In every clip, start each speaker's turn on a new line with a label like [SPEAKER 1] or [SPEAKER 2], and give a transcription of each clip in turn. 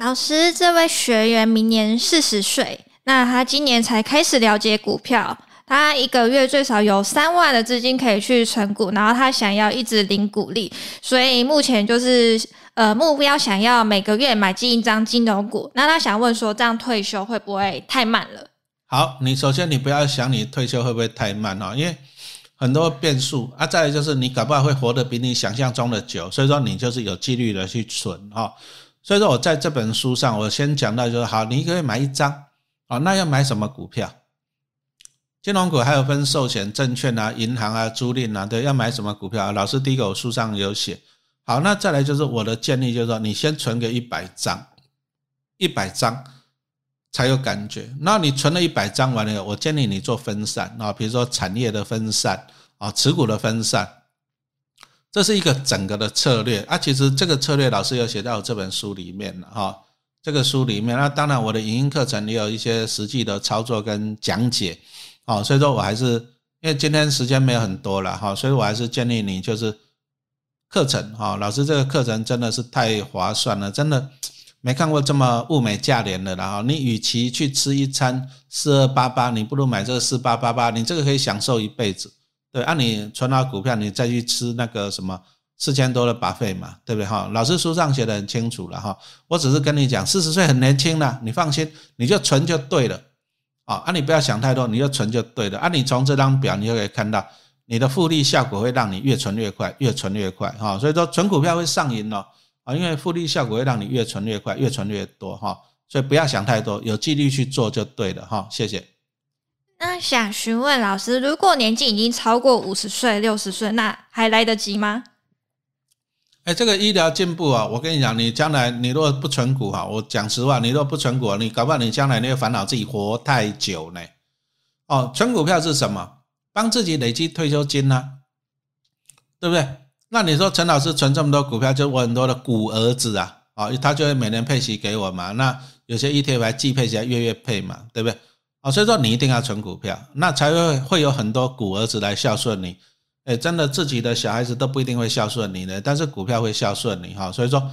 [SPEAKER 1] 老师，这位学员明年四十岁，那他今年才开始了解股票，他一个月最少有三万的资金可以去存股，然后他想要一直领股利，所以目前就是呃目标想要每个月买进一张金融股。那他想问说，这样退休会不会太慢了？
[SPEAKER 2] 好，你首先你不要想你退休会不会太慢哈，因为很多变数啊。再来就是你搞不好会活得比你想象中的久，所以说你就是有纪律的去存哈。所以说我在这本书上，我先讲到就是，好，你一个月买一张，啊，那要买什么股票？金融股还有分寿险、证券啊、银行啊、租赁啊，对，要买什么股票？老师第一个我书上有写。好，那再来就是我的建议，就是说你先存个一百张，一百张才有感觉。那你存了一百张完了，我建议你做分散啊，比如说产业的分散啊，持股的分散。这是一个整个的策略啊，其实这个策略老师有写到这本书里面了哈。这个书里面，那当然我的影音课程也有一些实际的操作跟讲解，哦，所以说我还是因为今天时间没有很多了哈，所以我还是建议你就是课程哈，老师这个课程真的是太划算了，真的没看过这么物美价廉的了哈。你与其去吃一餐四二八八，你不如买这个四八八八，你这个可以享受一辈子。对，按你存好股票，你再去吃那个什么四千多的把费嘛，对不对哈？老师书上写的很清楚了哈，我只是跟你讲，四十岁很年轻了，你放心，你就存就对了啊！啊，你不要想太多，你就存就对了啊！你从这张表你就可以看到，你的复利效果会让你越存越快，越存越快哈。所以说存股票会上瘾哦啊，因为复利效果会让你越存越快，越存越多哈。所以不要想太多，有纪律去做就对了哈。谢谢。
[SPEAKER 1] 那想询问老师，如果年纪已经超过五十岁、六十岁，那还来得及吗？
[SPEAKER 2] 哎，这个医疗进步啊，我跟你讲，你将来你如果不存股哈，我讲实话，你如果不存股，你搞不好你将来你会烦恼自己活太久呢。哦，存股票是什么？帮自己累积退休金呢，对不对？那你说陈老师存这么多股票，就我很多的股儿子啊，啊，他就会每年配息给我嘛。那有些 ETF 还季配起来，月月配嘛，对不对？啊，所以说你一定要存股票，那才会会有很多股儿子来孝顺你。哎，真的自己的小孩子都不一定会孝顺你的，但是股票会孝顺你哈。所以说，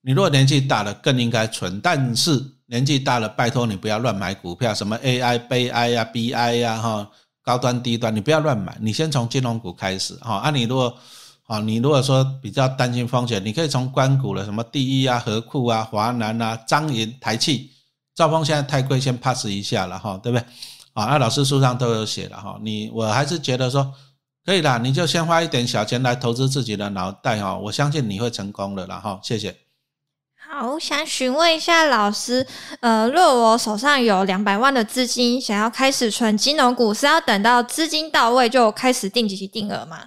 [SPEAKER 2] 你如果年纪大了，更应该存。但是年纪大了，拜托你不要乱买股票，什么 AI、悲哀呀、BI 呀哈，高端低端你不要乱买，你先从金融股开始哈。啊，你如果啊，你如果说比较担心风险，你可以从关股了，什么第一啊、和库啊、华南啊、张银、台气。兆丰现在太贵，先 pass 一下了哈，对不对？啊，那老师书上都有写了哈，你我还是觉得说可以啦，你就先花一点小钱来投资自己的脑袋哈，我相信你会成功的啦哈，谢谢。
[SPEAKER 1] 好，想询问一下老师，呃，若我手上有两百万的资金，想要开始存金融股，是要等到资金到位就开始定期定额吗？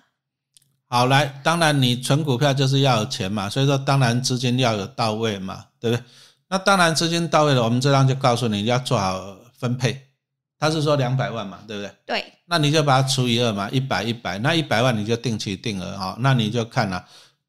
[SPEAKER 2] 好，来，当然你存股票就是要有钱嘛，所以说当然资金要有到位嘛，对不对？那当然，资金到位了，我们这样就告诉你要做好分配。他是说两百万嘛，对不对？
[SPEAKER 1] 对。
[SPEAKER 2] 那你就把它除以二嘛，一百一百，那一百万你就定期定额哈。那你就看了，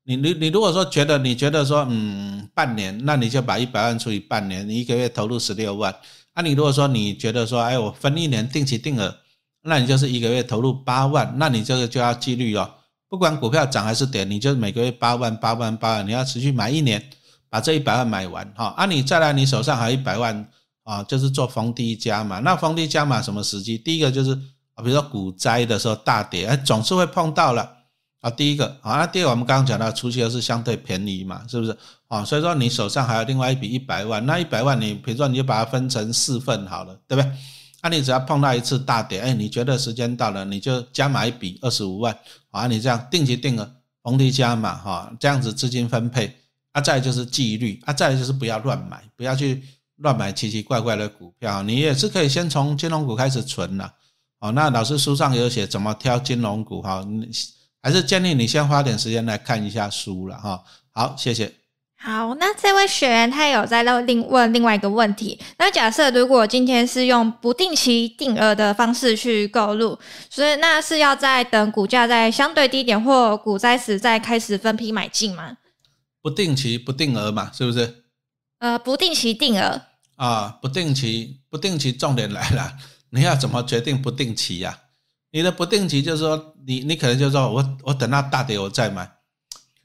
[SPEAKER 2] 你你你如果说觉得你觉得说嗯半年，那你就把一百万除以半年，你一个月投入十六万。那你如果说你觉得说哎我分一年定期定额，那你就是一个月投入八万，那你这个就要纪律哦，不管股票涨还是跌，你就每个月八万八万八万，你要持续买一年。把这一百万买完哈，啊，你再来，你手上还有一百万啊，就是做逢低加码。那逢低加码什么时机？第一个就是啊，比如说股灾的时候大跌，哎，总是会碰到了啊。第一个啊，那第二个我们刚刚讲到，初期又是相对便宜嘛，是不是啊？所以说你手上还有另外一笔一百万，那一百万你比如说你就把它分成四份好了，对不对？那你只要碰到一次大跌，哎，你觉得时间到了，你就加码一笔二十五万啊，你这样定期定额逢低加码哈，这样子资金分配。啊，再就是纪律啊，再就是不要乱买，不要去乱买奇奇怪怪的股票。你也是可以先从金融股开始存了。哦，那老师书上有写怎么挑金融股哈，还是建议你先花点时间来看一下书了哈。好，谢谢。
[SPEAKER 1] 好，那这位学员他有在另问另外一个问题。那假设如果今天是用不定期定额的方式去购入，所以那是要在等股价在相对低点或股灾时再开始分批买进吗？
[SPEAKER 2] 不定期不定额嘛，是不是？
[SPEAKER 1] 呃，不定期定额
[SPEAKER 2] 啊，不定期不定期，重点来了，你要怎么决定不定期呀？你的不定期就是说，你你可能就说我我等到大跌我再买，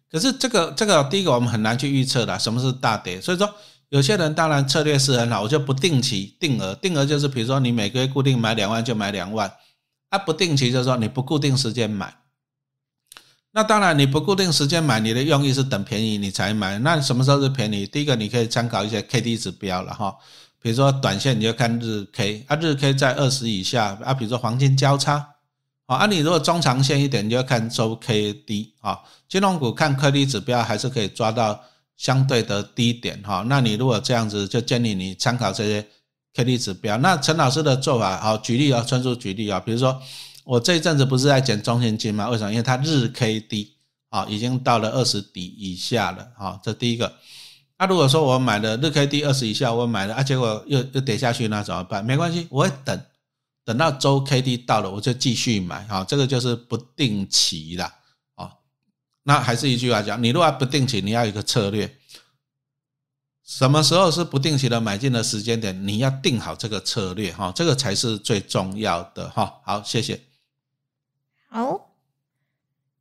[SPEAKER 2] 可是这个这个第一个我们很难去预测的，什么是大跌？所以说有些人当然策略是很好，我就不定期定额，定额就是比如说你每个月固定买两万就买两万，啊不定期就是说你不固定时间买。那当然你不固定时间买，你的用意是等便宜你才买。那什么时候是便宜？第一个你可以参考一些 K D 指标了哈，比如说短线你就看日 K，啊日 K 在二十以下啊，比如说黄金交叉，啊你如果中长线一点，你就要看周 K D 啊。金融股看 K D 指标还是可以抓到。相对的低点哈，那你如果这样子，就建议你参考这些 K D 指标。那陈老师的做法，好举例啊，纯属举例啊。比如说我这一阵子不是在减中线金吗？为什么？因为它日 K D 啊已经到了二十底以下了啊，这第一个。那如果说我买了日 K D 二十以下，我买了啊，结果又又跌下去，那怎么办？没关系，我会等，等到周 K D 到了，我就继续买啊。这个就是不定期的。那还是一句话讲，你如果不定期，你要有一个策略。什么时候是不定期的买进的时间点？你要定好这个策略哈，这个才是最重要的哈。好，谢谢。
[SPEAKER 1] 好，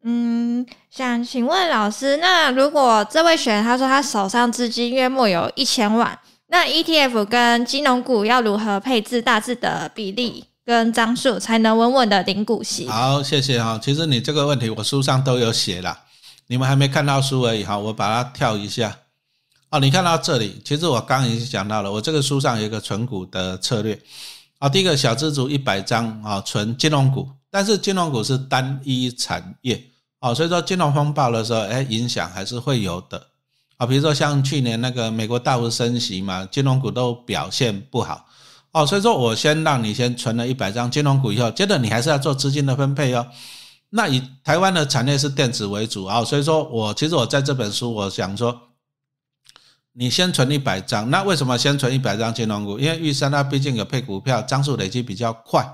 [SPEAKER 1] 嗯，想请问老师，那如果这位学员他说他手上资金月末有一千万，那 ETF 跟金融股要如何配置大致的比例？跟张数才能稳稳的领股息。
[SPEAKER 2] 好，谢谢哈。其实你这个问题我书上都有写了。你们还没看到书而已哈，我把它跳一下哦。你看到这里，其实我刚已经讲到了，我这个书上有一个存股的策略啊。第一个小资族一百张啊，存金融股，但是金融股是单一产业啊，所以说金融风暴的时候，哎，影响还是会有的啊。比如说像去年那个美国大幅升息嘛，金融股都表现不好哦，所以说我先让你先存了一百张金融股以后，接着你还是要做资金的分配哦。那以台湾的产业是电子为主啊，所以说我其实我在这本书我想说，你先存一百张，那为什么先存一百张金融股？因为玉山它毕竟有配股票，张数累积比较快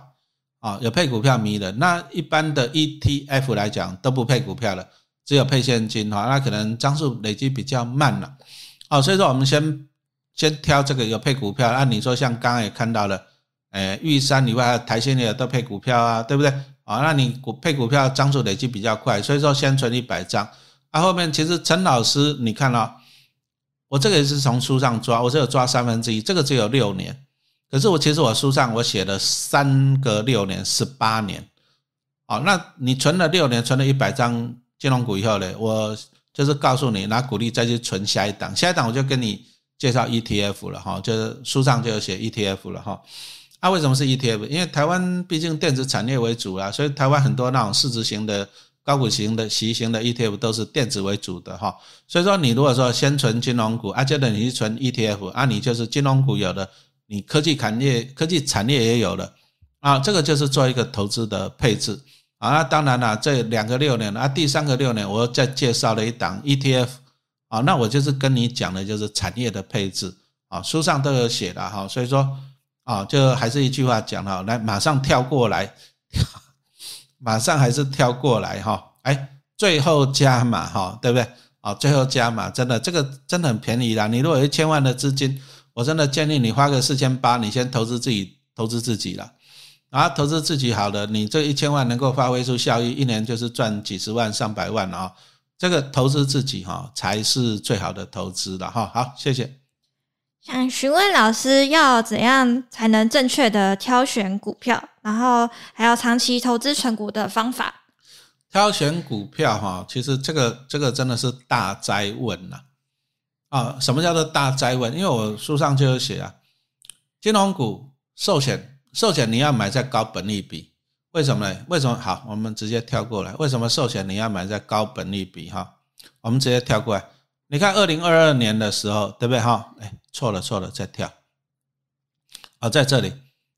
[SPEAKER 2] 啊，有配股票迷人。那一般的 ETF 来讲都不配股票了，只有配现金哈，那可能张数累积比较慢了哦，所以说我们先先挑这个有配股票。按你说像刚刚也看到了，诶，玉山以外台新也都配股票啊，对不对？啊，那你股配股票张数累积比较快，所以说先存一百张。啊，后面其实陈老师，你看了，我这个也是从书上抓，我只有抓三分之一，这个只有六年。可是我其实我书上我写了三个六年，十八年。哦，那你存了六年，存了一百张金融股以后呢，我就是告诉你拿股利再去存下一档，下一档我就跟你介绍 ETF 了哈，就是书上就有写 ETF 了哈。那为什么是 ETF？因为台湾毕竟电子产业为主啦，所以台湾很多那种市值型的、高股型的、息型的 ETF 都是电子为主的哈。所以说，你如果说先存金融股，啊，接着你去存 ETF，啊，你就是金融股有的，你科技产业、科技产业也有了，啊，这个就是做一个投资的配置啊。那当然了，这两个六年啊，第三个六年我再介绍了一档 ETF 啊，那我就是跟你讲的就是产业的配置啊，书上都有写的哈。所以说。啊，就还是一句话讲哈，来马上跳过来，马上还是跳过来哈，哎，最后加码哈，对不对？啊，最后加码，真的这个真的很便宜啦。你如果一千万的资金，我真的建议你花个四千八，你先投资自己，投资自己了。啊，投资自己好了，你这一千万能够发挥出效益，一年就是赚几十万、上百万啊。这个投资自己哈，才是最好的投资了哈。好，谢谢。
[SPEAKER 1] 想询问老师，要怎样才能正确的挑选股票？然后还有长期投资存股的方法。
[SPEAKER 2] 挑选股票哈，其实这个这个真的是大灾问呐！啊，啊什么叫做大灾问？因为我书上就有写啊，金融股、寿险、寿险你要买在高本利比，为什么呢？为什么？好，我们直接跳过来。为什么寿险你要买在高本利比？哈，我们直接跳过来。你看，二零二二年的时候，对不对？哈，哎，错了错了，再跳。啊，在这里，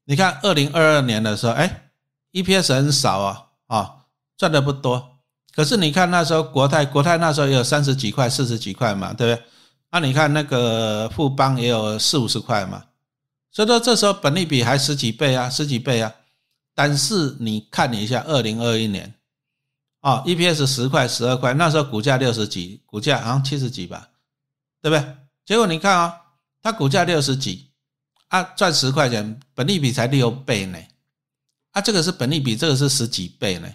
[SPEAKER 2] 你看二零二二年的时候，哎，EPS 很少啊，啊，赚的不多。可是你看那时候国泰，国泰那时候也有三十几块、四十几块嘛，对不对？啊，你看那个富邦也有四五十块嘛，所以说这时候本利比还十几倍啊，十几倍啊。但是你看一下二零二一年。啊，EPS 十块、十二块，那时候股价六十几，股价好像七十几吧，对不对？结果你看啊，它股价六十几，啊，赚十块钱，本利比才六倍呢，啊，这个是本利比，这个是十几倍呢，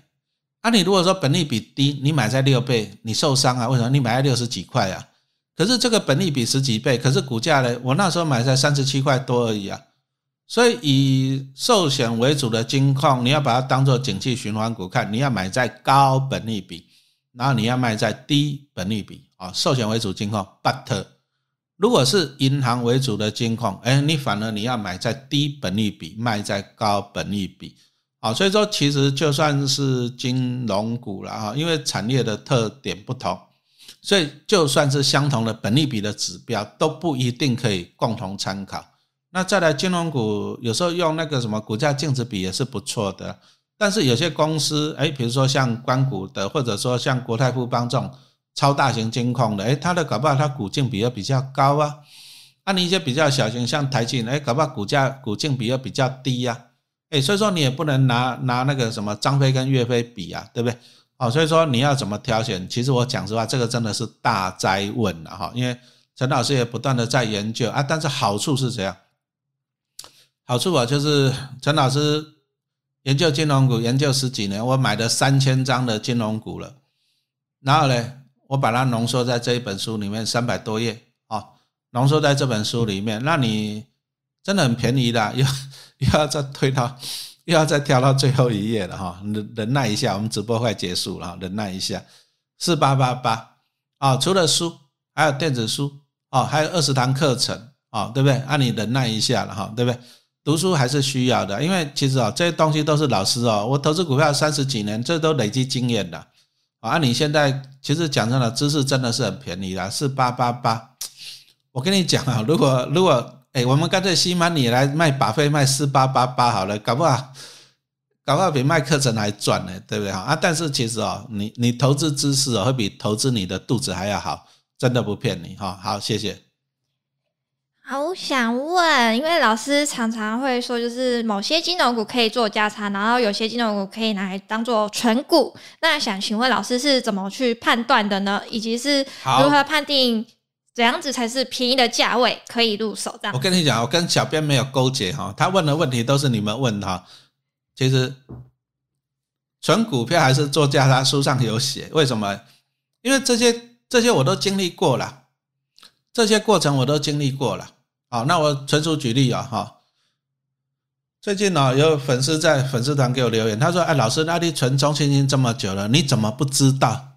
[SPEAKER 2] 啊，你如果说本利比低，你买在六倍，你受伤啊？为什么？你买在六十几块啊？可是这个本利比十几倍，可是股价呢？我那时候买在三十七块多而已啊。所以以寿险为主的金控，你要把它当做景气循环股看，你要买在高本利比，然后你要卖在低本利比啊。寿险为主金控，but 如果是银行为主的金控，哎，你反而你要买在低本利比，卖在高本利比啊。所以说，其实就算是金融股了啊，因为产业的特点不同。所以，就算是相同的本利比的指标，都不一定可以共同参考。那再来，金融股有时候用那个什么股价净值比也是不错的。但是有些公司，哎，比如说像关谷的，或者说像国泰富邦这种超大型金控的，哎，它的搞不好它股净比又比较高啊。按你一些比较小型，像台积哎，搞不好股价股净比又比较低呀。哎，所以说你也不能拿拿那个什么张飞跟岳飞比啊，对不对？哦，所以说你要怎么挑选？其实我讲实话，这个真的是大灾问了哈。因为陈老师也不断的在研究啊，但是好处是怎样？好处啊，就是陈老师研究金融股研究十几年，我买了三千张的金融股了。然后呢，我把它浓缩在这一本书里面，三百多页啊，浓缩在这本书里面，那你真的很便宜的，又又要再推到。又要再跳到最后一页了哈，忍忍耐一下，我们直播快结束了，忍耐一下，四八八八啊，除了书，还有电子书哦，还有二十堂课程啊，对不对？啊，你忍耐一下了哈，对不对？读书还是需要的，因为其实啊，这些东西都是老师哦，我投资股票三十几年，这都累积经验的啊。你现在其实讲真的，知识真的是很便宜的，四八八八。我跟你讲啊，如果如果。哎，我们干脆西满你来卖把费卖四八八八好了，搞不好搞不好比卖课程还赚呢，对不对哈？啊，但是其实哦，你你投资知识哦，会比投资你的肚子还要好，真的不骗你哈。好，谢谢。
[SPEAKER 1] 好，想问，因为老师常常会说，就是某些金融股可以做价差，然后有些金融股可以拿来当做纯股。那想请问老师是怎么去判断的呢？以及是如何判定？怎样子才是便宜的价位可以入手？这样
[SPEAKER 2] 我跟你讲，我跟小编没有勾结哈，他问的问题都是你们问哈。其实纯股票还是做价差，书上有写。为什么？因为这些这些我都经历过了，这些过程我都经历过了。好，那我纯属举例啊哈。最近呢，有粉丝在粉丝团给我留言，他说：“哎，老师，那你存中信金这么久了，你怎么不知道？”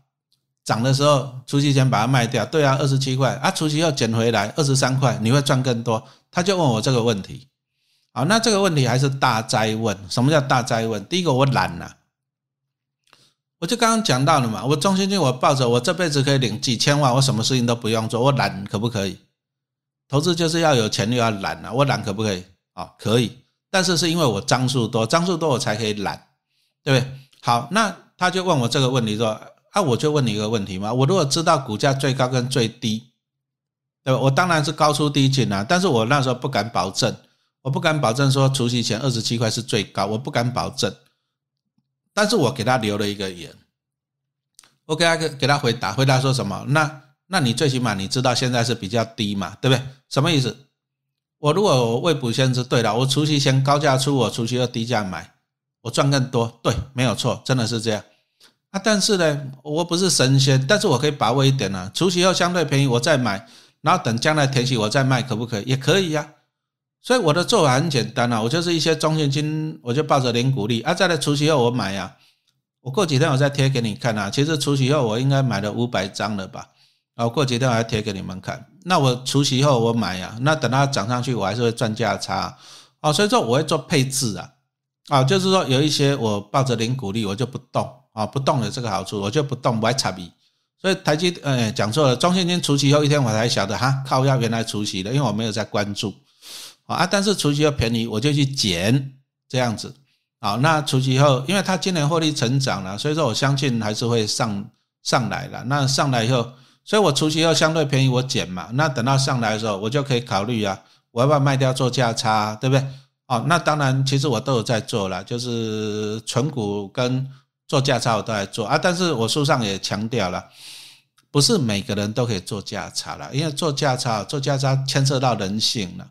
[SPEAKER 2] 涨的时候，除夕前把它卖掉，对啊，二十七块啊，除夕后捡回来二十三块，你会赚更多。他就问我这个问题，好，那这个问题还是大灾问。什么叫大灾问？第一个，我懒了，我就刚刚讲到了嘛，我中心金我抱着，我这辈子可以领几千万，我什么事情都不用做，我懒可不可以？投资就是要有钱又要懒啊，我懒可不可以？啊，可以，但是是因为我张数多，张数多我才可以懒，对不对？好，那他就问我这个问题说。那我就问你一个问题嘛，我如果知道股价最高跟最低，对吧？我当然是高出低进啊，但是我那时候不敢保证，我不敢保证说除夕前二十七块是最高，我不敢保证。但是我给他留了一个言，我给他给给他回答，回答说什么？那那你最起码你知道现在是比较低嘛，对不对？什么意思？我如果我未卜先知，对了，我除夕前高价出，我除夕后低价买，我赚更多，对，没有错，真的是这样。但是呢，我不是神仙，但是我可以把握一点呢，除夕后相对便宜，我再买，然后等将来填息我再卖，可不可以？也可以呀。所以我的做法很简单啊，我就是一些中现金，我就抱着零股利啊，再来除夕后我买呀。我过几天我再贴给你看啊。其实除夕后我应该买了五百张了吧？啊，过几天我再贴给你们看。那我除夕后我买呀，那等它涨上去，我还是会赚价差啊。所以说我会做配置啊，啊，就是说有一些我抱着零股利，我就不动。啊，不动的这个好处，我就不动，不爱插笔。所以台积，呃，讲错了，中信金除息后一天我才晓得哈，靠压原来除息的，因为我没有在关注啊。但是除息又便宜，我就去捡这样子。好，那除息后，因为它今年获利成长了，所以说我相信还是会上上来了。那上来以后，所以我除息后相对便宜，我捡嘛。那等到上来的时候，我就可以考虑啊，我要不要卖掉做价差，对不对？哦，那当然，其实我都有在做了，就是存股跟。做价差我都来做啊，但是我书上也强调了，不是每个人都可以做价差了，因为做价差做价差牵涉到人性了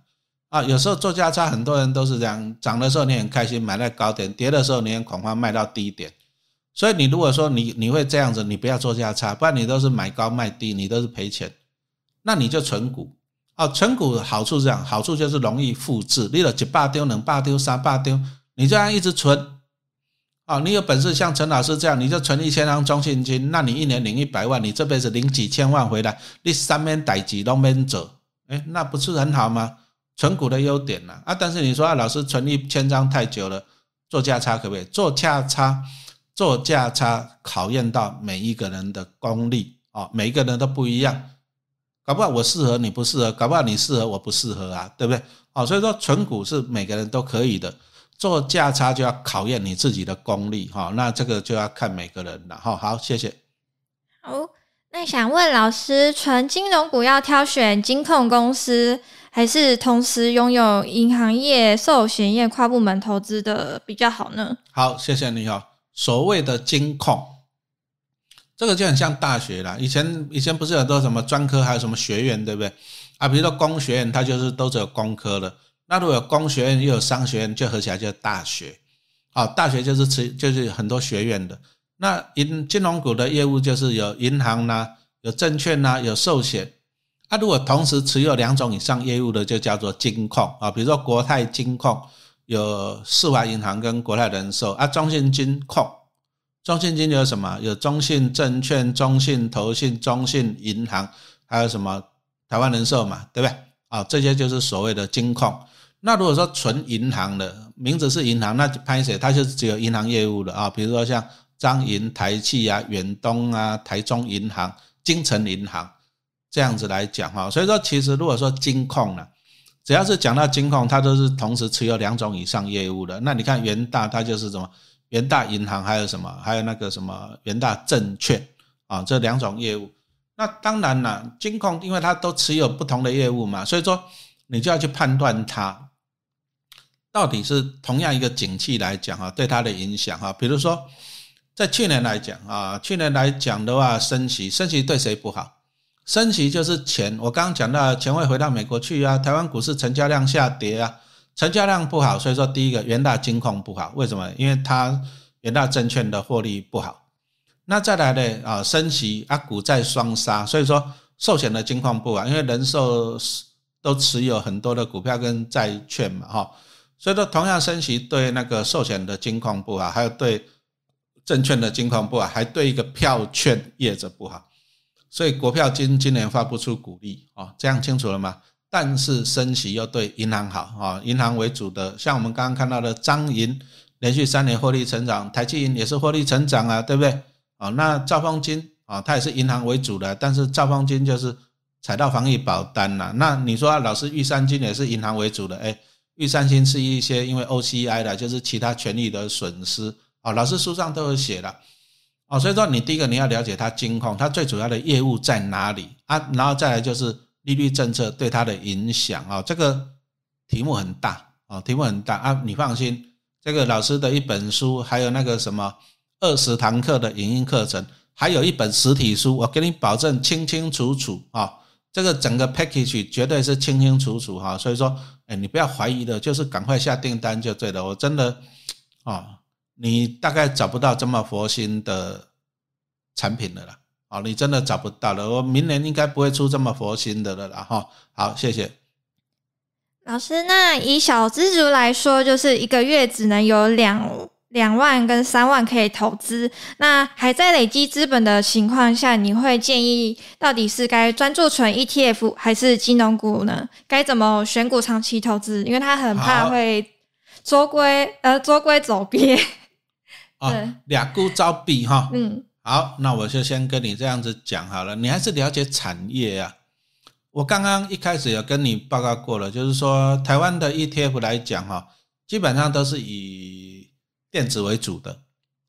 [SPEAKER 2] 啊。有时候做价差，很多人都是这样，涨的时候你很开心买在高点，跌的时候你很恐慌卖到低点。所以你如果说你你会这样子，你不要做价差，不然你都是买高卖低，你都是赔钱。那你就存股。哦，存股好处是这样，好处就是容易复制。你有一百丢、两百丢、三百丢，你这样一直存。哦，你有本事像陈老师这样，你就存一千张中信金，那你一年领一百万，你这辈子领几千万回来，你三边逮几都没走，哎，那不是很好吗？存股的优点呢？啊，但是你说啊，老师存一千张太久了，做价差可不可以？做价差，做价差考验到每一个人的功力啊，每一个人都不一样，搞不好我适合你不适合，搞不好你适合我不适合啊，对不对？哦，所以说存股是每个人都可以的。做价差就要考验你自己的功力哈，那这个就要看每个人了哈。好，谢谢。
[SPEAKER 1] 好，那想问老师，纯金融股要挑选金控公司，还是同时拥有银行业、寿险业跨部门投资的比较好呢？
[SPEAKER 2] 好，谢谢你哈。所谓的金控，这个就很像大学啦。以前以前不是很多什么专科，还有什么学院，对不对？啊，比如说工学院，它就是都只有工科的。那如果有工学院又有商学院，就合起来叫大学。好，大学就是持就是很多学院的。那银金融股的业务就是有银行呐，有证券呐，有寿险。啊，如果同时持有两种以上业务的，就叫做金控啊。比如说国泰金控有世华银行跟国泰人寿啊，中信金控，中信金有什么？有中信证券、中信投信、中信银行，还有什么台湾人寿嘛，对不对？啊，这些就是所谓的金控。那如果说纯银行的名字是银行，那拍写它就只有银行业务的啊，比如说像彰银、台气啊、远东啊、台中银行、金城银行这样子来讲哈。所以说，其实如果说金控呢，只要是讲到金控，它都是同时持有两种以上业务的。那你看元大，它就是什么元大银行，还有什么，还有那个什么元大证券啊，这两种业务。那当然了，金控因为它都持有不同的业务嘛，所以说你就要去判断它。到底是同样一个景气来讲啊，对它的影响啊，比如说在去年来讲啊，去年来讲的话，升息，升息对谁不好？升息就是钱，我刚刚讲到钱会回到美国去啊，台湾股市成交量下跌啊，成交量不好，所以说第一个元大金控不好，为什么？因为它元大证券的获利不好。那再来呢啊，升息啊，股债双杀，所以说寿险的金控不好，因为人寿都持有很多的股票跟债券嘛，哈。所以说，同样升息对那个寿险的金控不好，还有对证券的金控不好，还对一个票券业者不好。所以国票今今年发不出股利啊，这样清楚了吗？但是升息又对银行好啊，银行为主的，像我们刚刚看到的张银连续三年获利成长，台积银也是获利成长啊，对不对？啊，那兆丰金啊，它也是银行为主的，但是兆丰金就是踩到防疫保单了。那你说老师玉山金也是银行为主的，哎。玉山金是一些因为 OCI 的，就是其他权益的损失啊。老师书上都有写了哦，所以说你第一个你要了解它金控，它最主要的业务在哪里啊？然后再来就是利率政策对它的影响啊。这个题目很大啊，题目很大啊。你放心，这个老师的一本书，还有那个什么二十堂课的影音课程，还有一本实体书，我给你保证清清楚楚啊。这个整个 package 绝对是清清楚楚哈，所以说，哎，你不要怀疑的，就是赶快下订单就对了。我真的，啊，你大概找不到这么佛心的产品的了，啊，你真的找不到了。我明年应该不会出这么佛心的了啦，哈。好，谢谢
[SPEAKER 1] 老师。那以小资族来说，就是一个月只能有两。两万跟三万可以投资，那还在累积资本的情况下，你会建议到底是该专注存 ETF 还是金融股呢？该怎么选股长期投资？因为他很怕会捉龟呃捉龟走鳖。
[SPEAKER 2] 啊，俩股招比哈。嗯，好，那我就先跟你这样子讲好了。你还是了解产业啊。我刚刚一开始有跟你报告过了，就是说台湾的 ETF 来讲哈，基本上都是以电子为主的，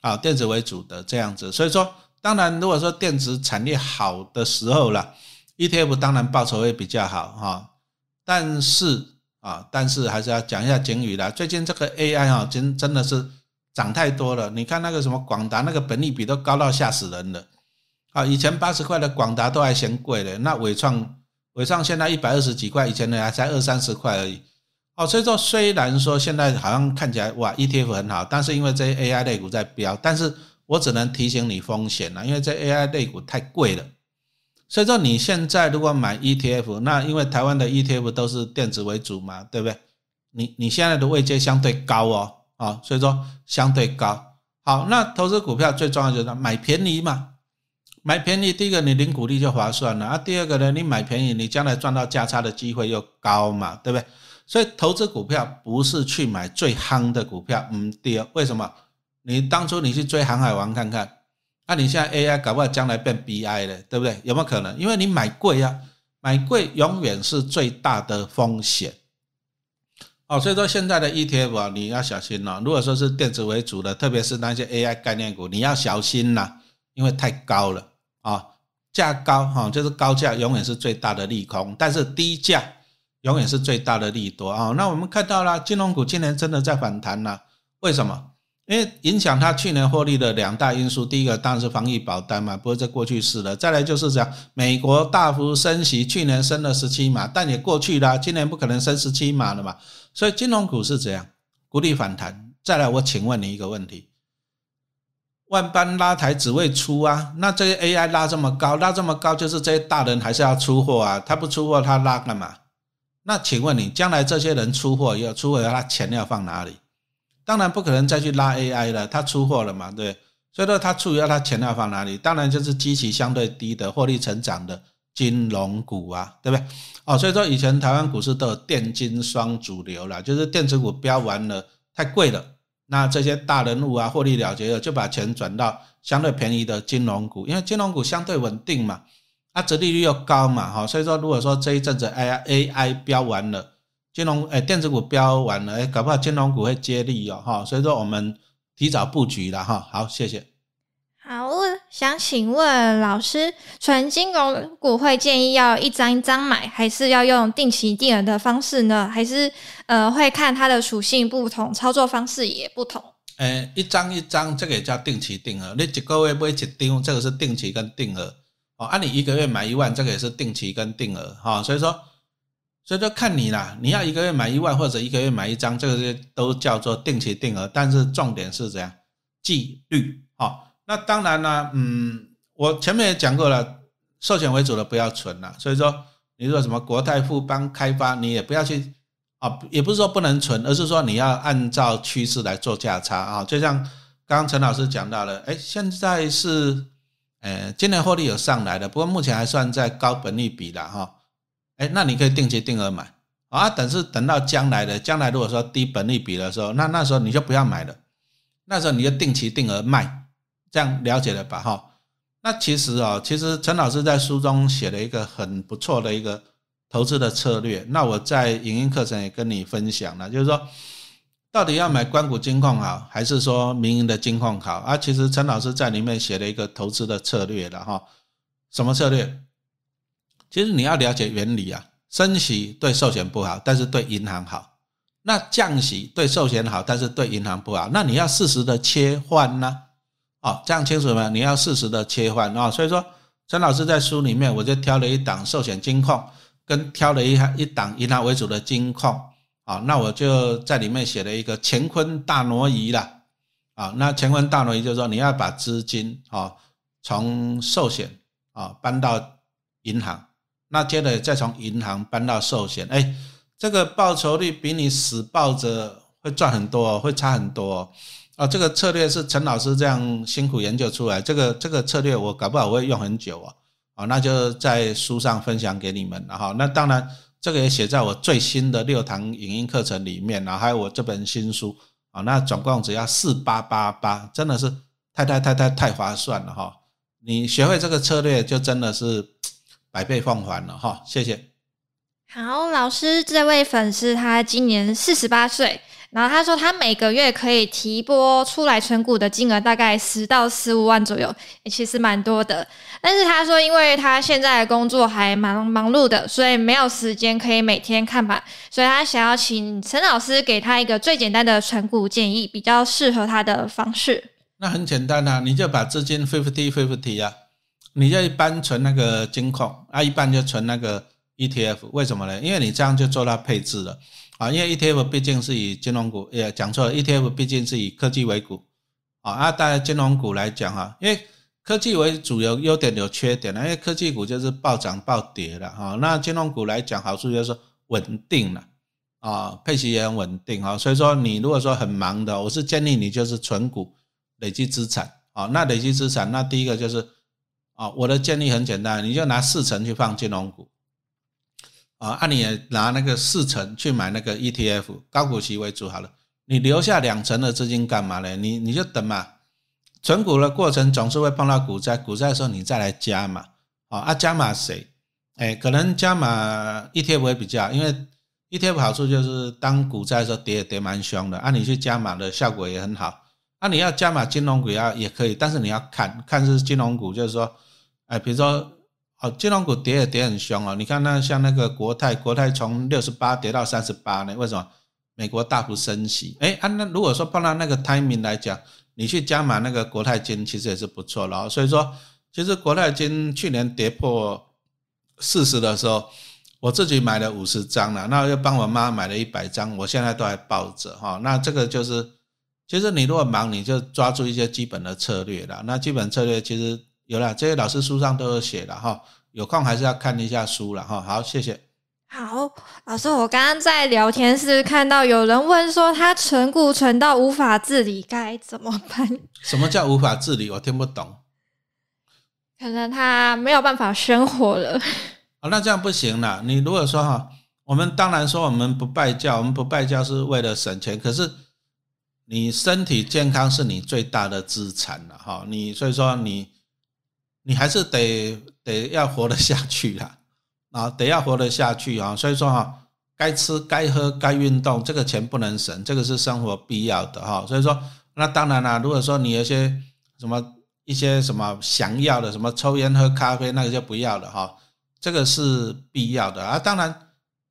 [SPEAKER 2] 啊，电子为主的这样子，所以说，当然，如果说电子产业好的时候了，ETF 当然报酬会比较好哈。但是啊，但是还是要讲一下警语啦。最近这个 AI 啊，真真的是涨太多了。你看那个什么广达，那个本利比都高到吓死人了。啊，以前八十块的广达都还嫌贵的，那伟创，伟创现在一百二十几块，以前的还才二三十块而已。哦，所以说虽然说现在好像看起来哇 ETF 很好，但是因为这些 AI 类股在飙，但是我只能提醒你风险了，因为这 AI 类股太贵了，所以说你现在如果买 ETF，那因为台湾的 ETF 都是电子为主嘛，对不对？你你现在的位阶相对高哦，啊，所以说相对高。好，那投资股票最重要就是买便宜嘛，买便宜，第一个你领股利就划算了啊，第二个呢，你买便宜，你将来赚到价差的机会又高嘛，对不对？所以投资股票不是去买最夯的股票，嗯，第二，为什么？你当初你去追航海王看看。那你现在 AI 搞不好将来变 BI 了，对不对？有没有可能？因为你买贵呀，买贵永远是最大的风险。哦，所以说现在的 ETF 啊，你要小心哦。如果说是电子为主的，特别是那些 AI 概念股，你要小心呐，因为太高了啊，价高哈，就是高价永远是最大的利空，但是低价永远是最大的利多啊。那我们看到了金融股今年真的在反弹了，为什么？因为影响它去年获利的两大因素，第一个当然是防疫保单嘛，不是这过去式了。再来就是讲美国大幅升息，去年升了十七码，但也过去了，今年不可能升十七码了嘛。所以金融股是怎样？股利反弹。再来，我请问你一个问题：万般拉抬只为出啊？那这些 AI 拉这么高，拉这么高，就是这些大人还是要出货啊？他不出货，他拉干嘛？那请问你，将来这些人出货要出货，他钱要放哪里？当然不可能再去拉 AI 了，他出货了嘛，对，所以说他出要他钱要放哪里？当然就是基期相对低的获利成长的金融股啊，对不对？哦，所以说以前台湾股市都有电金双主流了，就是电子股飙完了太贵了，那这些大人物啊获利了结了，就把钱转到相对便宜的金融股，因为金融股相对稳定嘛，啊，折利率又高嘛，哈，所以说如果说这一阵子 AI AI 标完了。金融诶，电子股标完了，诶，搞不好金融股会接力哦，哈，所以说我们提早布局了哈。好，谢谢。
[SPEAKER 1] 好，想请问老师，纯金融股会建议要一张一张买，还是要用定期定额的方式呢？还是呃，会看它的属性不同，操作方式也不同？
[SPEAKER 2] 诶，一张一张，这个也叫定期定额。你一个月买一张，这个是定期跟定额。哦，按你一个月买一万，这个也是定期跟定额。哈，所以说。所以就看你啦，你要一个月买一万或者一个月买一张，这个都叫做定期定额。但是重点是怎样纪律？好，那当然啦，嗯，我前面也讲过了，寿险为主的不要存了。所以说，你说什么国泰富邦开发，你也不要去啊，也不是说不能存，而是说你要按照趋势来做价差啊。就像刚刚陈老师讲到了，哎，现在是，呃，今年获利有上来的，不过目前还算在高本利比的哈。哎，那你可以定期定额买啊，等是等到将来的将来，如果说低本利比的时候，那那时候你就不要买了，那时候你就定期定额卖，这样了解了吧？哈，那其实啊，其实陈老师在书中写了一个很不错的一个投资的策略，那我在影音课程也跟你分享了，就是说到底要买关谷金矿好，还是说民营的金矿好？啊，其实陈老师在里面写了一个投资的策略了哈，什么策略？其实你要了解原理啊，升息对寿险不好，但是对银行好；那降息对寿险好，但是对银行不好。那你要适时的切换呢？哦，这样清楚吗？你要适时的切换啊。所以说，陈老师在书里面，我就挑了一档寿险金控，跟挑了一一档银行为主的金控啊。那我就在里面写了一个乾坤大挪移了啊。那乾坤大挪移就是说，你要把资金啊从寿险啊搬到银行。那接着再从银行搬到寿险，哎，这个报酬率比你死抱着会赚很多，会差很多啊！这个策略是陈老师这样辛苦研究出来，这个这个策略我搞不好会用很久啊！啊，那就在书上分享给你们了哈。那当然，这个也写在我最新的六堂影音课程里面，然后还有我这本新书啊。那总共只要四八八八，真的是太太太太太划算了哈！你学会这个策略，就真的是。百倍奉还了哈，谢谢。
[SPEAKER 1] 好，老师，这位粉丝他今年四十八岁，然后他说他每个月可以提拨出来存股的金额大概十到十五万左右，其实蛮多的。但是他说，因为他现在工作还蛮忙碌的，所以没有时间可以每天看盘，所以他想要请陈老师给他一个最简单的存股建议，比较适合他的方式。
[SPEAKER 2] 那很简单啊，你就把资金 fifty fifty 呀。你就一般存那个金控啊，一般就存那个 ETF，为什么呢？因为你这样就做到配置了啊。因为 ETF 毕竟是以金融股，也讲错了，ETF 毕竟是以科技为股啊。啊，当然金融股来讲哈，因为科技为主有优点有缺点因为科技股就是暴涨暴跌了哈。那金融股来讲，好处就是稳定了啊，配息也很稳定啊。所以说，你如果说很忙的，我是建议你就是存股累积资产啊。那累积资产，那第一个就是啊，我的建议很简单，你就拿四成去放金融股啊，按你拿那个四成去买那个 ETF 高股息为主好了。你留下两成的资金干嘛呢？你你就等嘛。存股的过程总是会碰到股灾，股灾的时候你再来加嘛，啊啊加码谁？哎，可能加码 ETF 会比较，因为 ETF 好处就是当股灾的时候跌也跌蛮凶的，啊你去加码的效果也很好。啊你要加码金融股要也可以，但是你要看看是金融股，就是说，哎比如说哦金融股跌也跌很凶哦，你看那像那个国泰，国泰从六十八跌到三十八呢，为什么？美国大幅升息，哎啊那如果说碰到那个 timing 来讲。你去加码那个国泰金，其实也是不错了。所以说，其实国泰金去年跌破四十的时候，我自己买了五十张了，那又帮我妈买了一百张，我现在都还抱着哈。那这个就是，其实你如果忙，你就抓住一些基本的策略了。那基本策略其实有了，这些老师书上都有写了哈。有空还是要看一下书了哈。好，谢谢。
[SPEAKER 1] 好，老师，我刚刚在聊天室看到有人问说，他存股存到无法自理，该怎么办？
[SPEAKER 2] 什么叫无法自理？我听不懂。
[SPEAKER 1] 可能他没有办法生活了。
[SPEAKER 2] 啊，那这样不行了。你如果说哈，我们当然说我们不拜教，我们不拜教是为了省钱。可是你身体健康是你最大的资产了哈。你所以说你你还是得得要活得下去啦。啊，得要活得下去啊，所以说哈，该吃、该喝、该运动，这个钱不能省，这个是生活必要的哈。所以说，那当然啦，如果说你有些什么一些什么想要的，什么抽烟、喝咖啡，那个就不要了哈。这个是必要的啊。当然，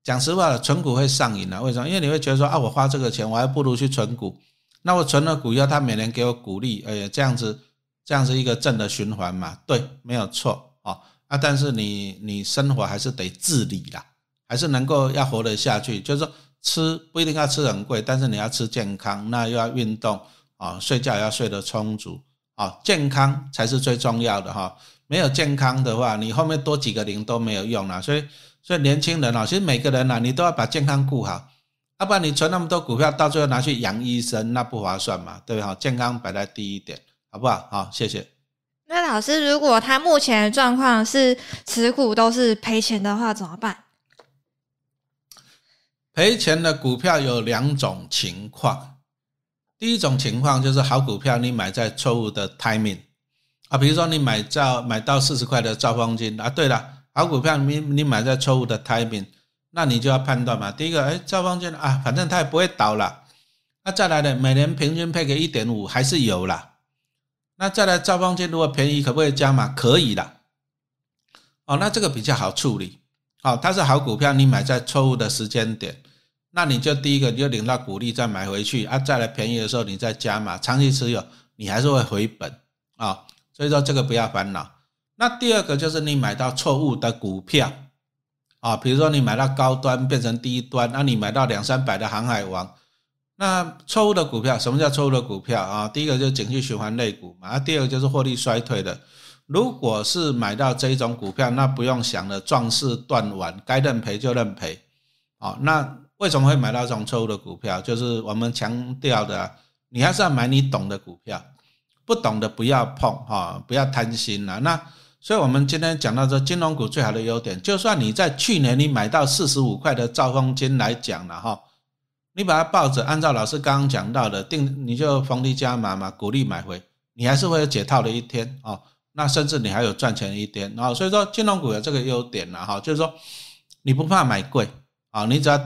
[SPEAKER 2] 讲实话了，存股会上瘾的，为什么？因为你会觉得说啊，我花这个钱，我还不如去存股。那我存了股以后，他每年给我鼓励，哎呀，这样子，这样是一个正的循环嘛，对，没有错啊。啊，但是你你生活还是得自理啦，还是能够要活得下去。就是说，吃不一定要吃很贵，但是你要吃健康，那又要运动啊，睡觉要睡得充足啊，健康才是最重要的哈。没有健康的话，你后面多几个零都没有用了。所以，所以年轻人啊，其实每个人啊，你都要把健康顾好，要不然你存那么多股票，到最后拿去养医生，那不划算嘛，对不对？健康摆在第一点，好不好？好，谢谢。
[SPEAKER 1] 那老师，如果他目前的状况是持股都是赔钱的话，怎么办？
[SPEAKER 2] 赔钱的股票有两种情况，第一种情况就是好股票你买在错误的 timing 啊，比如说你买到买到四十块的兆丰金啊，对了，好股票你你买在错误的 timing，那你就要判断嘛。第一个，哎，兆丰金啊，反正它也不会倒了，那再来的每年平均配个一点五还是有了。那再来兆丰金如果便宜可不可以加码？可以的。哦，那这个比较好处理。哦，它是好股票，你买在错误的时间点，那你就第一个你就领到股利再买回去啊，再来便宜的时候你再加码，长期持有你还是会回本啊。所以说这个不要烦恼。那第二个就是你买到错误的股票啊，比如说你买到高端变成低端，那你买到两三百的航海王。那错误的股票，什么叫错误的股票啊？第一个就是景气循环类股嘛，啊，第二个就是获利衰退的。如果是买到这一种股票，那不用想了，壮士断腕，该认赔就认赔。啊，那为什么会买到这种错误的股票？就是我们强调的，你还是要买你懂的股票，不懂的不要碰哈，不要贪心了。那所以我们今天讲到这金融股最好的优点，就算你在去年你买到四十五块的兆丰金来讲了哈。你把它抱着，按照老师刚刚讲到的定，你就逢低加码嘛，鼓励买回，你还是会有解套的一天哦。那甚至你还有赚钱的一天哦。所以说金融股有这个优点了哈，就是说你不怕买贵啊，你只要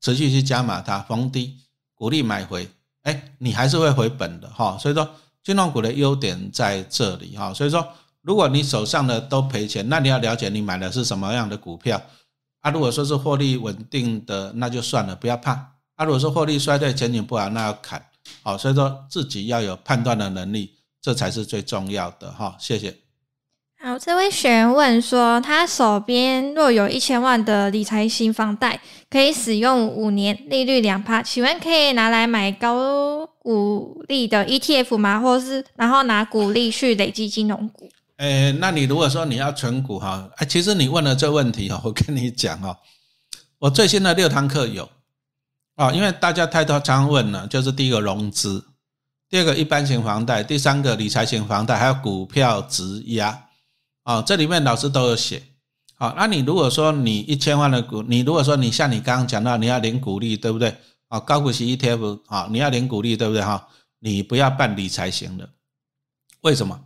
[SPEAKER 2] 持续去加码它，逢低鼓励买回，哎，你还是会回本的哈。所以说金融股的优点在这里哈。所以说如果你手上的都赔钱，那你要了解你买的是什么样的股票啊。如果说是获利稳定的，那就算了，不要怕。啊，如果说获利衰退、前景不好，那要砍，好，所以说自己要有判断的能力，这才是最重要的哈。谢谢。
[SPEAKER 1] 好，这位学员问说，他手边若有一千万的理财型房贷，可以使用五年，利率两趴，请问可以拿来买高股利的 ETF 吗？或者是然后拿股利去累积金融股？
[SPEAKER 2] 诶，那你如果说你要存股哈，哎，其实你问了这问题哈，我跟你讲哦，我最新的六堂课有啊，因为大家太多常问了，就是第一个融资，第二个一般型房贷，第三个理财型房贷，还有股票质押啊，这里面老师都有写。好，那你如果说你一千万的股，你如果说你像你刚刚讲到你要领股利，对不对？啊，高股息 ETF 啊，你要领股利，对不对哈？你不要办理财型的，为什么？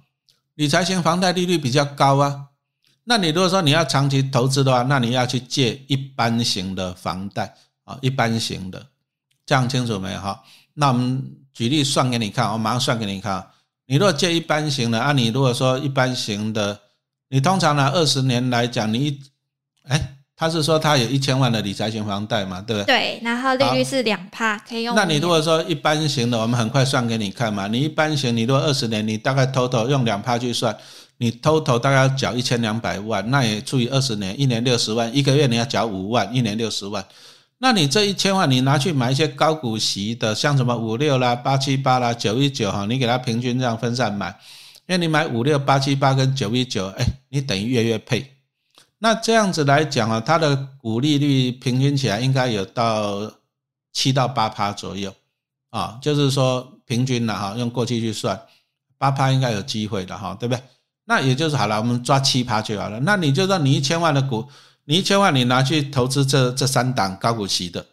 [SPEAKER 2] 理财型房贷利率比较高啊，那你如果说你要长期投资的话，那你要去借一般型的房贷啊，一般型的，这样清楚没有哈？那我们举例算给你看，我马上算给你看。你如果借一般型的，啊，你如果说一般型的，你通常拿二十年来讲，你一哎。他是说他有一千万的理财型房贷嘛，对不
[SPEAKER 1] 对？对，然后利率是两趴，可以用。
[SPEAKER 2] 那你如果说一般型的，我们很快算给你看嘛。你一般型，你如果二十年，你大概 total 用两趴去算，你 total 大概要缴一千两百万，那也除以二十年，一年六十万，一个月你要缴五万，一年六十万。那你这一千万，你拿去买一些高股息的，像什么五六啦、八七八啦、九一九哈，你给它平均这样分散买，因为你买五六八七八跟九一九，哎，你等于月月配。那这样子来讲啊，它的股利率平均起来应该有到七到八趴左右啊，就是说平均了哈，用过去去算，八趴应该有机会的哈，对不对？那也就是好了，我们抓七趴就好了。那你就说你一千万的股，你一千万你拿去投资这这三档高股息的，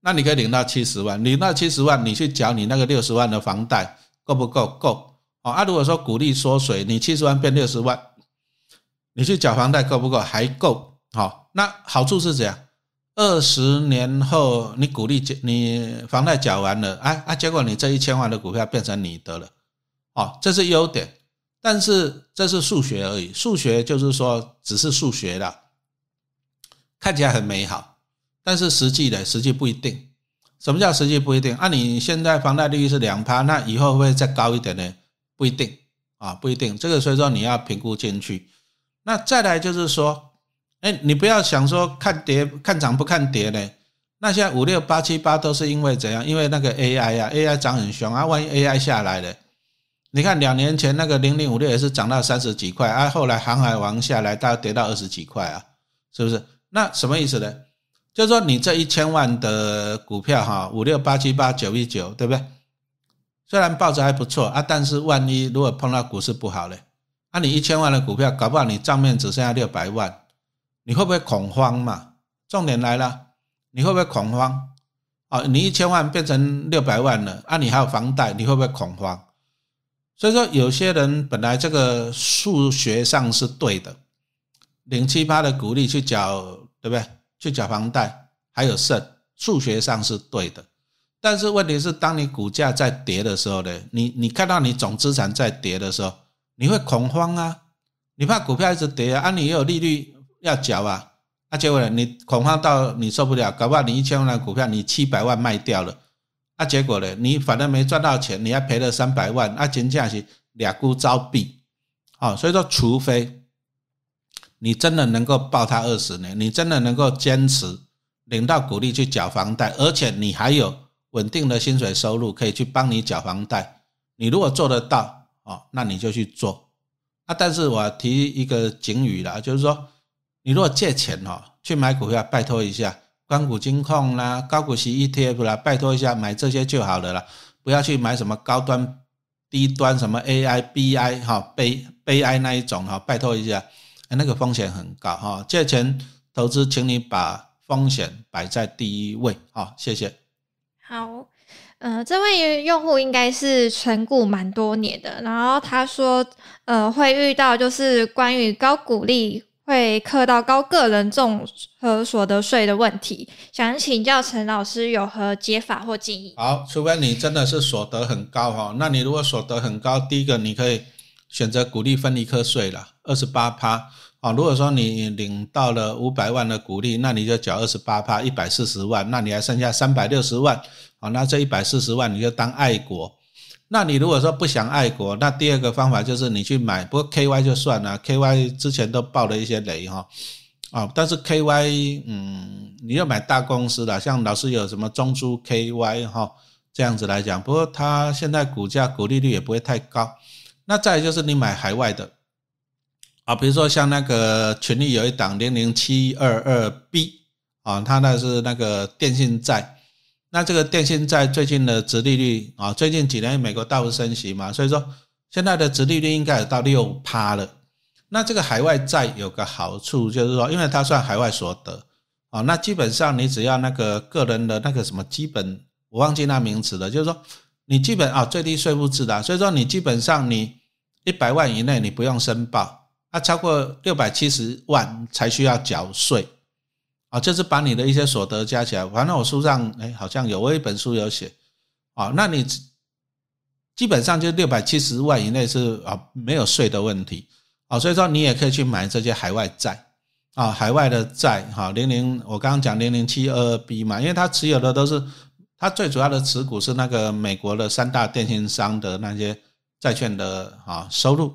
[SPEAKER 2] 那你可以领到七十万，领到七十万，你去缴你那个六十万的房贷够不够？够哦啊！如果说股利缩水，你七十万变六十万。你去缴房贷够不够？还够，好，那好处是怎样？二十年后你股利缴，你房贷缴完了，啊啊，结果你这一千万的股票变成你的了，哦，这是优点，但是这是数学而已，数学就是说只是数学了，看起来很美好，但是实际的实际不一定。什么叫实际不一定？啊，你现在房贷利率是两趴，那以后会不会再高一点呢？不一定啊，不一定，这个所以说你要评估进去。那再来就是说，哎，你不要想说看跌看涨不看跌呢。那现在五六八七八都是因为怎样？因为那个 AI 啊，AI 涨很凶啊。万一 AI 下来了，你看两年前那个零零五六也是涨到三十几块啊，后来航海王下来，大概跌到二十几块啊，是不是？那什么意思呢？就是说你这一千万的股票哈，五六八七八九一九，对不对？虽然报纸还不错啊，但是万一如果碰到股市不好嘞？那你一千万的股票，搞不好你账面只剩下六百万，你会不会恐慌嘛？重点来了，你会不会恐慌？啊，你一千万变成六百万了，啊，你还有房贷，你会不会恐慌？所以说，有些人本来这个数学上是对的，零七八的股利去缴，对不对？去缴房贷还有剩，数学上是对的。但是问题是，当你股价在跌的时候呢，你你看到你总资产在跌的时候。你会恐慌啊，你怕股票一直跌啊，啊，你也有利率要缴啊，啊，结果呢，你恐慌到你受不了，搞不好你一千万的股票你七百万卖掉了，啊，结果呢，你反正没赚到钱，你还赔了三百万，啊，真正是俩股招毙，啊，所以说，除非你真的能够抱它二十年，你真的能够坚持领到股利去缴房贷，而且你还有稳定的薪水收入可以去帮你缴房贷，你如果做得到。哦，那你就去做啊！但是我提一个警语啦，就是说，你如果借钱哦去买股票，拜托一下，关股金控啦、高股息 ETF 啦，拜托一下买这些就好了啦，不要去买什么高端、低端什么 AI、BI 哈、悲悲哀那一种哈，拜托一下，那个风险很高哈。借钱投资，请你把风险摆在第一位啊！谢谢。
[SPEAKER 1] 好。呃，这位用户应该是存股蛮多年的，然后他说，呃，会遇到就是关于高股利会克到高个人综合所得税的问题，想请教陈老师有何解法或建议？
[SPEAKER 2] 好，除非你真的是所得很高哈，那你如果所得很高，第一个你可以选择股利分离课税了，二十八趴。啊，如果说你领到了五百万的股利，那你就缴二十八趴，一百四十万，那你还剩下三百六十万。啊，那这一百四十万你就当爱国。那你如果说不想爱国，那第二个方法就是你去买，不过 KY 就算了，KY 之前都爆了一些雷哈。啊，但是 KY，嗯，你要买大公司的，像老师有什么中珠 KY 哈，这样子来讲，不过它现在股价股利率也不会太高。那再就是你买海外的啊，比如说像那个群力有一档零零七二二 B 啊，它那是那个电信债，那这个电信债最近的殖利率啊，最近几年美国大幅升息嘛，所以说现在的殖利率应该有到六趴了。那这个海外债有个好处就是说，因为它算海外所得啊，那基本上你只要那个个人的那个什么基本，我忘记那名词了，就是说。你基本啊最低税负制的，所以说你基本上你一百万以内你不用申报，啊超过六百七十万才需要缴税，啊就是把你的一些所得加起来，反正我书上哎好像有我一本书有写，啊那你基本上就六百七十万以内是啊没有税的问题，啊所以说你也可以去买这些海外债，啊海外的债哈零零我刚刚讲零零七二二 B 嘛，因为它持有的都是。它最主要的持股是那个美国的三大电信商的那些债券的啊收入，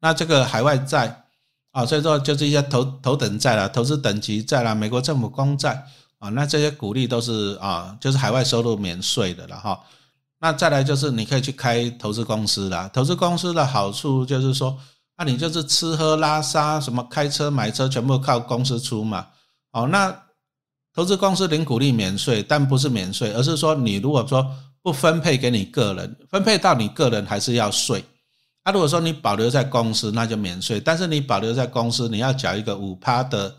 [SPEAKER 2] 那这个海外债啊，所以说就是一些头头等债啦、投资等级债啦、美国政府公债啊，那这些股利都是啊，就是海外收入免税的了哈。那再来就是你可以去开投资公司啦，投资公司的好处就是说，那你就是吃喝拉撒什么开车买车全部靠公司出嘛，哦那。投资公司零股利免税，但不是免税，而是说你如果说不分配给你个人，分配到你个人还是要税。那如果说你保留在公司，那就免税。但是你保留在公司，你要缴一个五趴的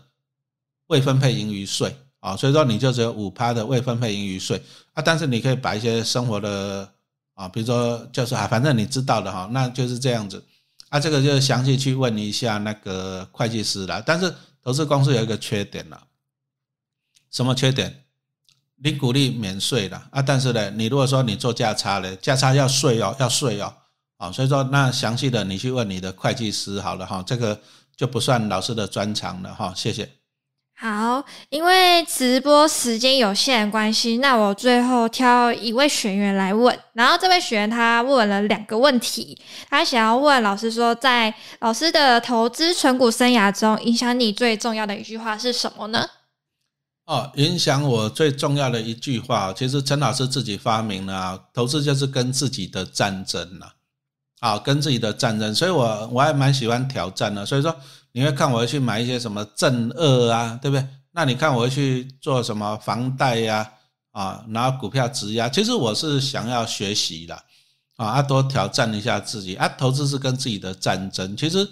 [SPEAKER 2] 未分配盈余税啊，所以说你就只有五趴的未分配盈余税啊。但是你可以把一些生活的啊，比如说就是啊，反正你知道的哈，那就是这样子啊。这个就详细去问一下那个会计师了。但是投资公司有一个缺点了。什么缺点？你鼓励免税的啊，但是呢，你如果说你做价差呢，价差要税哦，要税哦，啊，所以说那详细的你去问你的会计师好了哈，这个就不算老师的专长了哈，谢谢。
[SPEAKER 1] 好，因为直播时间有限关系，那我最后挑一位学员来问，然后这位学员他问了两个问题，他想要问老师说，在老师的投资存股生涯中，影响你最重要的一句话是什么呢？
[SPEAKER 2] 哦，影响我最重要的一句话，其实陈老师自己发明了啊，投资就是跟自己的战争了，啊，啊跟自己的战争，所以我我还蛮喜欢挑战的，所以说你会看我会去买一些什么正二啊，对不对？那你看我会去做什么房贷呀，啊，拿股票质押，其实我是想要学习的，啊，啊，多挑战一下自己，啊，投资是跟自己的战争，其实。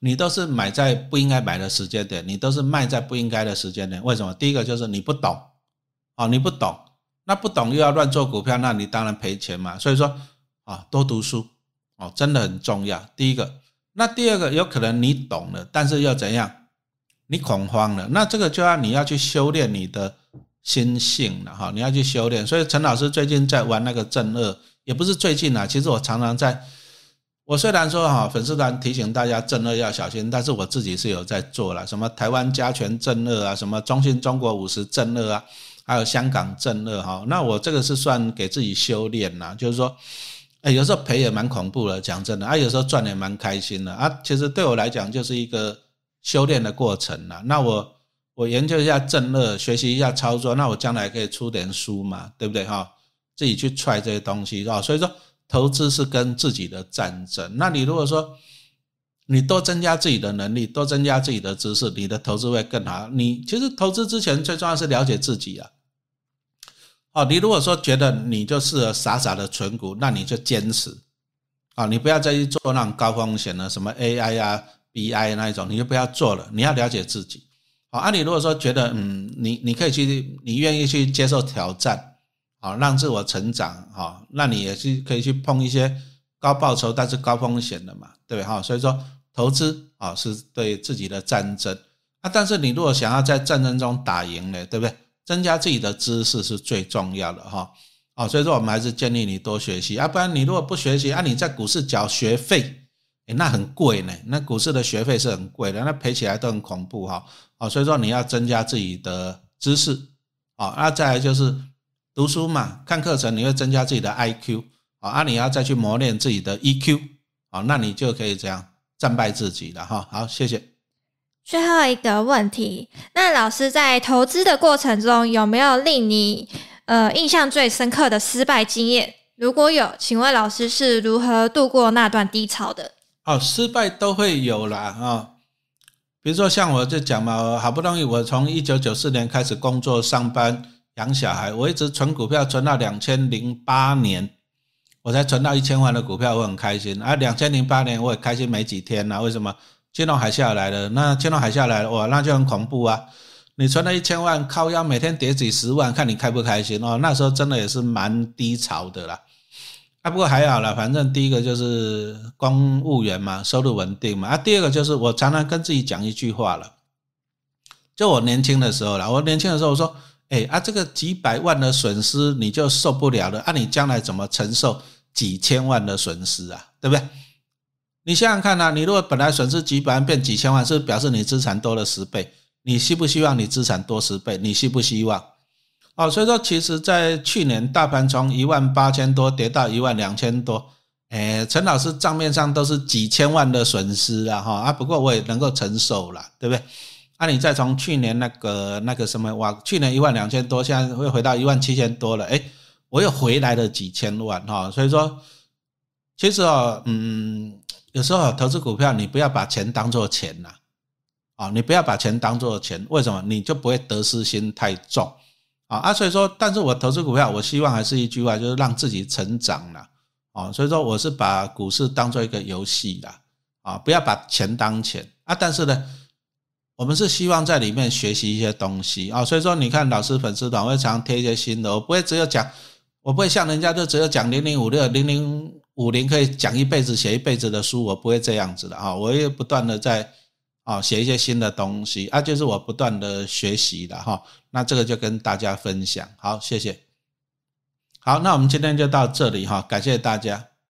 [SPEAKER 2] 你都是买在不应该买的时间点，你都是卖在不应该的时间点。为什么？第一个就是你不懂，啊，你不懂，那不懂又要乱做股票，那你当然赔钱嘛。所以说啊，多读书哦，真的很重要。第一个，那第二个有可能你懂了，但是又怎样？你恐慌了，那这个就要你要去修炼你的心性了哈，你要去修炼。所以陈老师最近在玩那个正二，也不是最近啊，其实我常常在。我虽然说哈，粉丝团提醒大家正二要小心，但是我自己是有在做了，什么台湾加权正二啊，什么中信中国五十正二啊，还有香港正二哈，那我这个是算给自己修炼呐，就是说，哎，有时候赔也蛮恐怖的，讲真的啊，有时候赚也蛮开心的啊，其实对我来讲就是一个修炼的过程呐。那我我研究一下正乐，学习一下操作，那我将来可以出点书嘛，对不对哈？自己去踹这些东西啊，所以说。投资是跟自己的战争。那你如果说你多增加自己的能力，多增加自己的知识，你的投资会更好。你其实投资之前最重要是了解自己啊。哦，你如果说觉得你就适合傻傻的存股，那你就坚持啊，你不要再去做那种高风险的什么 AI 啊、BI 那一种，你就不要做了。你要了解自己。好，啊，你如果说觉得嗯，你你可以去，你愿意去接受挑战。哦，让自我成长哈，那你也是可以去碰一些高报酬但是高风险的嘛，对不对哈？所以说投资啊是对自己的战争啊，但是你如果想要在战争中打赢呢，对不对？增加自己的知识是最重要的哈。啊，所以说我们还是建议你多学习啊，不然你如果不学习啊，你在股市缴学费，诶那很贵呢，那股市的学费是很贵的，那赔起来都很恐怖哈。啊，所以说你要增加自己的知识啊，那再来就是。读书嘛，看课程你会增加自己的 I Q 啊，啊，你要再去磨练自己的 E Q 啊，那你就可以这样战败自己了哈。好，谢谢。
[SPEAKER 1] 最后一个问题，那老师在投资的过程中有没有令你呃印象最深刻的失败经验？如果有，请问老师是如何度过那段低潮的？
[SPEAKER 2] 哦，失败都会有啦啊。比如说像我就讲嘛，好不容易我从一九九四年开始工作上班养小孩，我一直存股票存到两千零八年，我才存到一千万的股票，我很开心。啊，两千零八年我也开心没几天呐，为什么？金融海下来了，那金融海下来了，哇，那就很恐怖啊！你存了一千万，靠腰每天跌几十万，看你开不开心哦。那时候真的也是蛮低潮的啦。啊，不过还好了，反正第一个就是公务员嘛，收入稳定嘛。啊，第二个就是我常常跟自己讲一句话了，就我年轻的时候了。我年轻的时候我说，哎啊，这个几百万的损失你就受不了了，啊，你将来怎么承受几千万的损失啊？对不对？你想想看呐，你如果本来损失几百万变几千万，是表示你资产多了十倍。你希不希望你资产多十倍？你希不希望？哦，所以说，其实，在去年大盘从一万八千多跌到一万两千多，哎，陈老师账面上都是几千万的损失啊，哈啊，不过我也能够承受了，对不对？啊，你再从去年那个那个什么哇，去年一万两千多，现在会回到一万七千多了，哎，我又回来了几千万哈，所以说，其实哦，嗯，有时候投资股票，你不要把钱当做钱呐，啊，你不要把钱当做钱，为什么？你就不会得失心太重。啊啊，所以说，但是我投资股票，我希望还是一句话，就是让自己成长了。啊，所以说我是把股市当做一个游戏啦，啊，不要把钱当钱啊。但是呢，我们是希望在里面学习一些东西啊。所以说，你看老师粉丝团会常贴一些新的，我不会只有讲，我不会像人家就只有讲零零五六、零零武林可以讲一辈子、写一辈子的书，我不会这样子的啊。我也不断的在。啊，写一些新的东西啊，就是我不断的学习的哈。那这个就跟大家分享，好，谢谢。好，那我们今天就到这里哈，感谢大家。